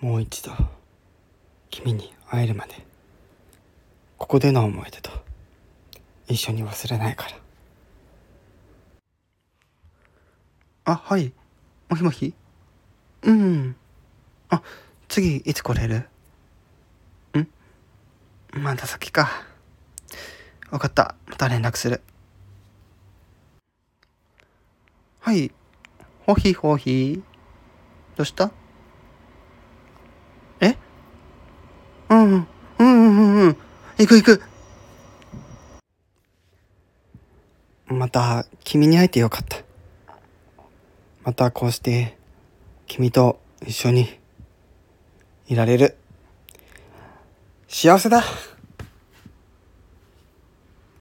もう一度君に会えるまでここでの思い出と一緒に忘れないから。あはい。もしもし？うん。あ次いつ来れる？ん？まだ先か。分かった。また連絡する。はい。ほひほひ。どうしたえうんうんうんうん。行く行く。また君に会えてよかった。またこうして君と一緒にいられる。幸せだ。